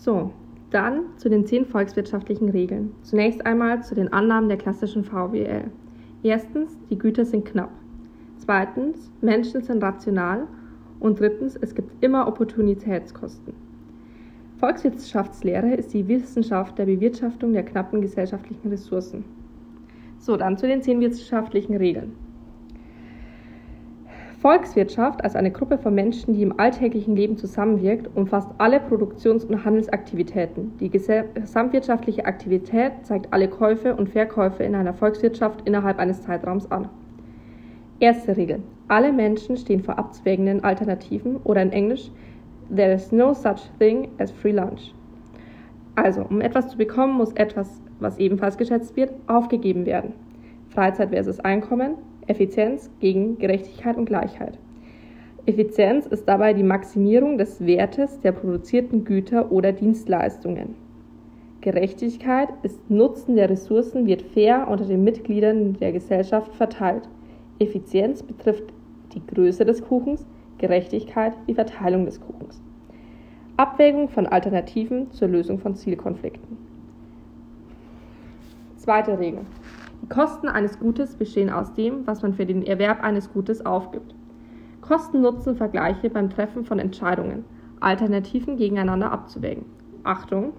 So, dann zu den zehn volkswirtschaftlichen Regeln. Zunächst einmal zu den Annahmen der klassischen VWL. Erstens, die Güter sind knapp. Zweitens, Menschen sind rational. Und drittens, es gibt immer Opportunitätskosten. Volkswirtschaftslehre ist die Wissenschaft der Bewirtschaftung der knappen gesellschaftlichen Ressourcen. So, dann zu den zehn wirtschaftlichen Regeln. Volkswirtschaft als eine Gruppe von Menschen, die im alltäglichen Leben zusammenwirkt, umfasst alle Produktions- und Handelsaktivitäten. Die gesamtwirtschaftliche Aktivität zeigt alle Käufe und Verkäufe in einer Volkswirtschaft innerhalb eines Zeitraums an. Erste Regel. Alle Menschen stehen vor abzwägenden Alternativen oder in Englisch There is no such thing as free lunch. Also, um etwas zu bekommen, muss etwas, was ebenfalls geschätzt wird, aufgegeben werden. Freizeit versus Einkommen, Effizienz gegen Gerechtigkeit und Gleichheit. Effizienz ist dabei die Maximierung des Wertes der produzierten Güter oder Dienstleistungen. Gerechtigkeit ist Nutzen der Ressourcen wird fair unter den Mitgliedern der Gesellschaft verteilt. Effizienz betrifft die Größe des Kuchens, Gerechtigkeit die Verteilung des Kuchens. Abwägung von Alternativen zur Lösung von Zielkonflikten. Zweite Regel. Die Kosten eines Gutes bestehen aus dem, was man für den Erwerb eines Gutes aufgibt. Kosten-Nutzen-Vergleiche beim Treffen von Entscheidungen, Alternativen gegeneinander abzuwägen. Achtung!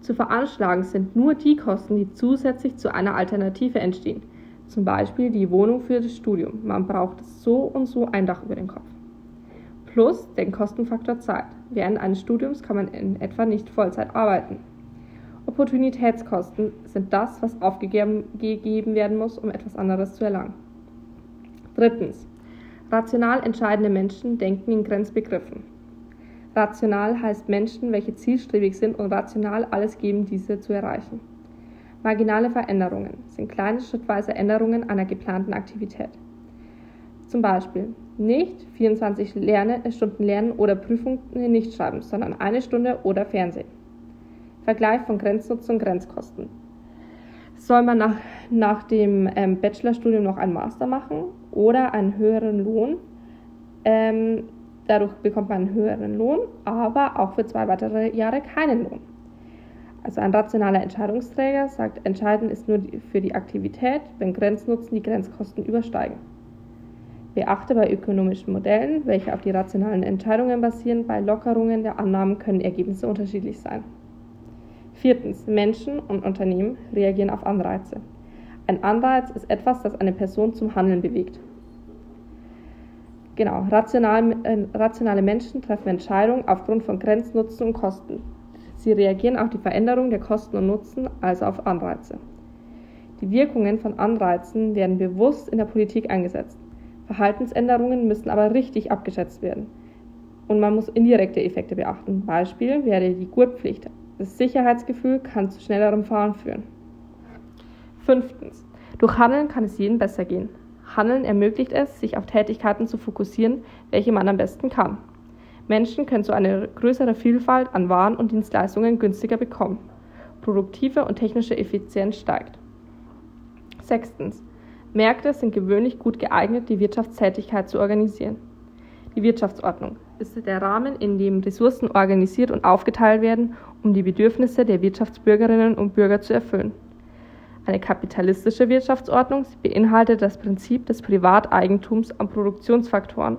Zu veranschlagen sind nur die Kosten, die zusätzlich zu einer Alternative entstehen. Zum Beispiel die Wohnung für das Studium. Man braucht so und so ein Dach über den Kopf. Plus den Kostenfaktor Zeit. Während eines Studiums kann man in etwa nicht Vollzeit arbeiten. Opportunitätskosten sind das, was aufgegeben werden muss, um etwas anderes zu erlangen. Drittens. Rational entscheidende Menschen denken in Grenzbegriffen. Rational heißt Menschen, welche zielstrebig sind und rational alles geben, diese zu erreichen. Marginale Veränderungen sind kleine schrittweise Änderungen einer geplanten Aktivität. Zum Beispiel nicht 24 Lerne, Stunden lernen oder Prüfungen nicht schreiben, sondern eine Stunde oder Fernsehen. Vergleich von Grenznutzen und Grenzkosten. Soll man nach, nach dem ähm, Bachelorstudium noch einen Master machen oder einen höheren Lohn? Ähm, dadurch bekommt man einen höheren Lohn, aber auch für zwei weitere Jahre keinen Lohn. Also ein rationaler Entscheidungsträger sagt, entscheidend ist nur für die Aktivität, wenn Grenznutzen die Grenzkosten übersteigen. Beachte bei ökonomischen Modellen, welche auf die rationalen Entscheidungen basieren, bei Lockerungen der Annahmen können Ergebnisse unterschiedlich sein. Viertens. Menschen und Unternehmen reagieren auf Anreize. Ein Anreiz ist etwas, das eine Person zum Handeln bewegt. Genau, rational, äh, rationale Menschen treffen Entscheidungen aufgrund von Grenznutzen und Kosten. Sie reagieren auf die Veränderung der Kosten und Nutzen, also auf Anreize. Die Wirkungen von Anreizen werden bewusst in der Politik eingesetzt. Verhaltensänderungen müssen aber richtig abgeschätzt werden. Und man muss indirekte Effekte beachten. Beispiel wäre die Gurtpflicht. Das Sicherheitsgefühl kann zu schnellerem Fahren führen. Fünftens. Durch Handeln kann es jedem besser gehen. Handeln ermöglicht es, sich auf Tätigkeiten zu fokussieren, welche man am besten kann. Menschen können so eine größere Vielfalt an Waren und Dienstleistungen günstiger bekommen. Produktive und technische Effizienz steigt. Sechstens. Märkte sind gewöhnlich gut geeignet, die Wirtschaftstätigkeit zu organisieren. Die Wirtschaftsordnung ist der Rahmen, in dem Ressourcen organisiert und aufgeteilt werden, um die Bedürfnisse der Wirtschaftsbürgerinnen und Bürger zu erfüllen. Eine kapitalistische Wirtschaftsordnung beinhaltet das Prinzip des Privateigentums an Produktionsfaktoren,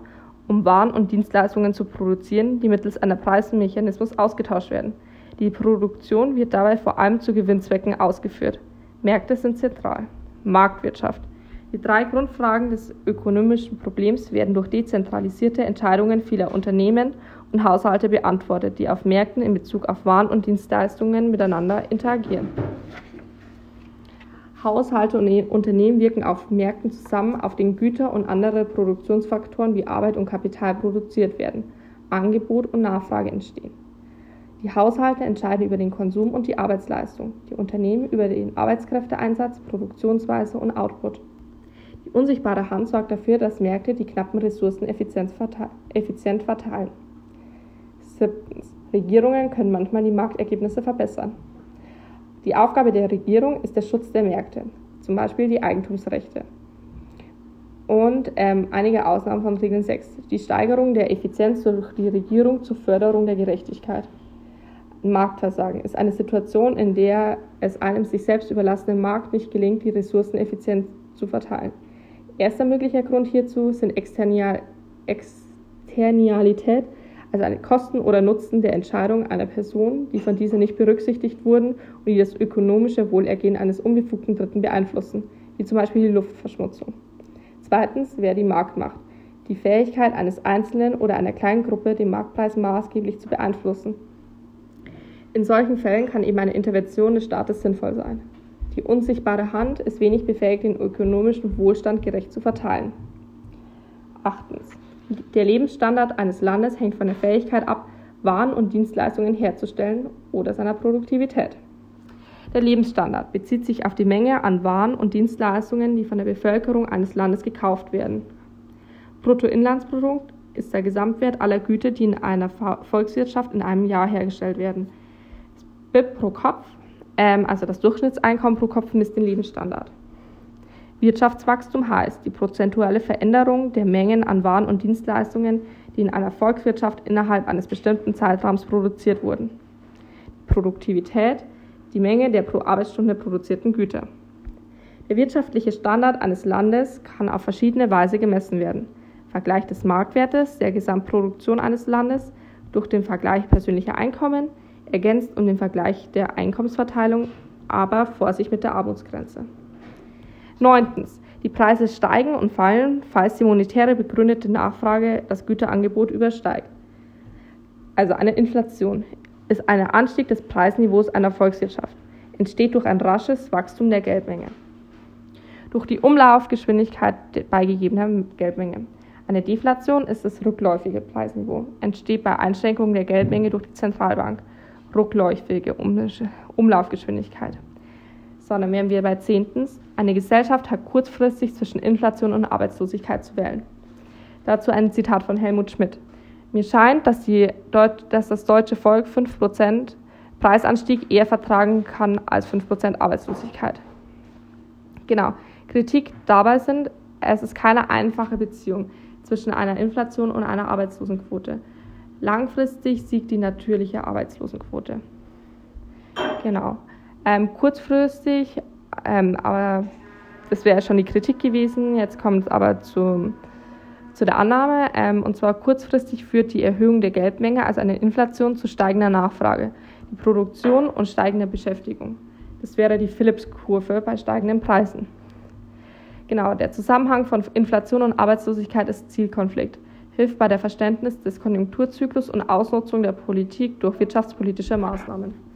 um Waren und Dienstleistungen zu produzieren, die mittels einer Preismechanismus ausgetauscht werden. Die Produktion wird dabei vor allem zu Gewinnzwecken ausgeführt. Märkte sind zentral. Marktwirtschaft die drei Grundfragen des ökonomischen Problems werden durch dezentralisierte Entscheidungen vieler Unternehmen und Haushalte beantwortet, die auf Märkten in Bezug auf Waren und Dienstleistungen miteinander interagieren. Haushalte und Unternehmen wirken auf Märkten zusammen, auf denen Güter und andere Produktionsfaktoren wie Arbeit und Kapital produziert werden, Angebot und Nachfrage entstehen. Die Haushalte entscheiden über den Konsum und die Arbeitsleistung, die Unternehmen über den Arbeitskräfteeinsatz, Produktionsweise und Output. Unsichtbare Hand sorgt dafür, dass Märkte die knappen Ressourcen effizient verteilen. Siebtens. Regierungen können manchmal die Marktergebnisse verbessern. Die Aufgabe der Regierung ist der Schutz der Märkte, zum Beispiel die Eigentumsrechte. Und ähm, einige Ausnahmen von Regel 6. Die Steigerung der Effizienz durch die Regierung zur Förderung der Gerechtigkeit. Marktversagen ist eine Situation, in der es einem sich selbst überlassenen Markt nicht gelingt, die Ressourcen effizient zu verteilen. Erster möglicher Grund hierzu sind Externial Externialität, also eine Kosten oder Nutzen der Entscheidung einer Person, die von dieser nicht berücksichtigt wurden und die das ökonomische Wohlergehen eines unbefugten Dritten beeinflussen, wie zum Beispiel die Luftverschmutzung. Zweitens wäre die Marktmacht, die Fähigkeit eines Einzelnen oder einer kleinen Gruppe, den Marktpreis maßgeblich zu beeinflussen. In solchen Fällen kann eben eine Intervention des Staates sinnvoll sein. Die unsichtbare Hand ist wenig befähigt, den ökonomischen Wohlstand gerecht zu verteilen. Achtens. Der Lebensstandard eines Landes hängt von der Fähigkeit ab, Waren und Dienstleistungen herzustellen oder seiner Produktivität. Der Lebensstandard bezieht sich auf die Menge an Waren und Dienstleistungen, die von der Bevölkerung eines Landes gekauft werden. Bruttoinlandsprodukt ist der Gesamtwert aller Güter, die in einer Volkswirtschaft in einem Jahr hergestellt werden. BIP pro Kopf, ähm, also das Durchschnittseinkommen pro Kopf, misst den Lebensstandard. Wirtschaftswachstum heißt die prozentuale Veränderung der Mengen an Waren und Dienstleistungen, die in einer Volkswirtschaft innerhalb eines bestimmten Zeitraums produziert wurden. Produktivität, die Menge der pro Arbeitsstunde produzierten Güter. Der wirtschaftliche Standard eines Landes kann auf verschiedene Weise gemessen werden. Vergleich des Marktwertes der Gesamtproduktion eines Landes durch den Vergleich persönlicher Einkommen, ergänzt um den Vergleich der Einkommensverteilung, aber Vorsicht mit der Armutsgrenze. Neuntens. Die Preise steigen und fallen, falls die monetäre begründete Nachfrage das Güterangebot übersteigt. Also eine Inflation ist ein Anstieg des Preisniveaus einer Volkswirtschaft, entsteht durch ein rasches Wachstum der Geldmenge. Durch die Umlaufgeschwindigkeit beigegebener Geldmenge. Eine Deflation ist das rückläufige Preisniveau, entsteht bei Einschränkungen der Geldmenge durch die Zentralbank. Rückläufige Umlaufgeschwindigkeit sondern wären wir bei zehntens, eine Gesellschaft hat kurzfristig zwischen Inflation und Arbeitslosigkeit zu wählen. Dazu ein Zitat von Helmut Schmidt. Mir scheint, dass, dass das deutsche Volk 5% Preisanstieg eher vertragen kann als 5% Arbeitslosigkeit. Genau. Kritik dabei sind, es ist keine einfache Beziehung zwischen einer Inflation und einer Arbeitslosenquote. Langfristig siegt die natürliche Arbeitslosenquote. Genau. Ähm, kurzfristig, ähm, aber das wäre schon die Kritik gewesen. Jetzt kommt es aber zu, zu der Annahme. Ähm, und zwar kurzfristig führt die Erhöhung der Geldmenge, also eine Inflation, zu steigender Nachfrage, die Produktion und steigender Beschäftigung. Das wäre die Phillips-Kurve bei steigenden Preisen. Genau, der Zusammenhang von Inflation und Arbeitslosigkeit ist Zielkonflikt, hilft bei der Verständnis des Konjunkturzyklus und Ausnutzung der Politik durch wirtschaftspolitische Maßnahmen.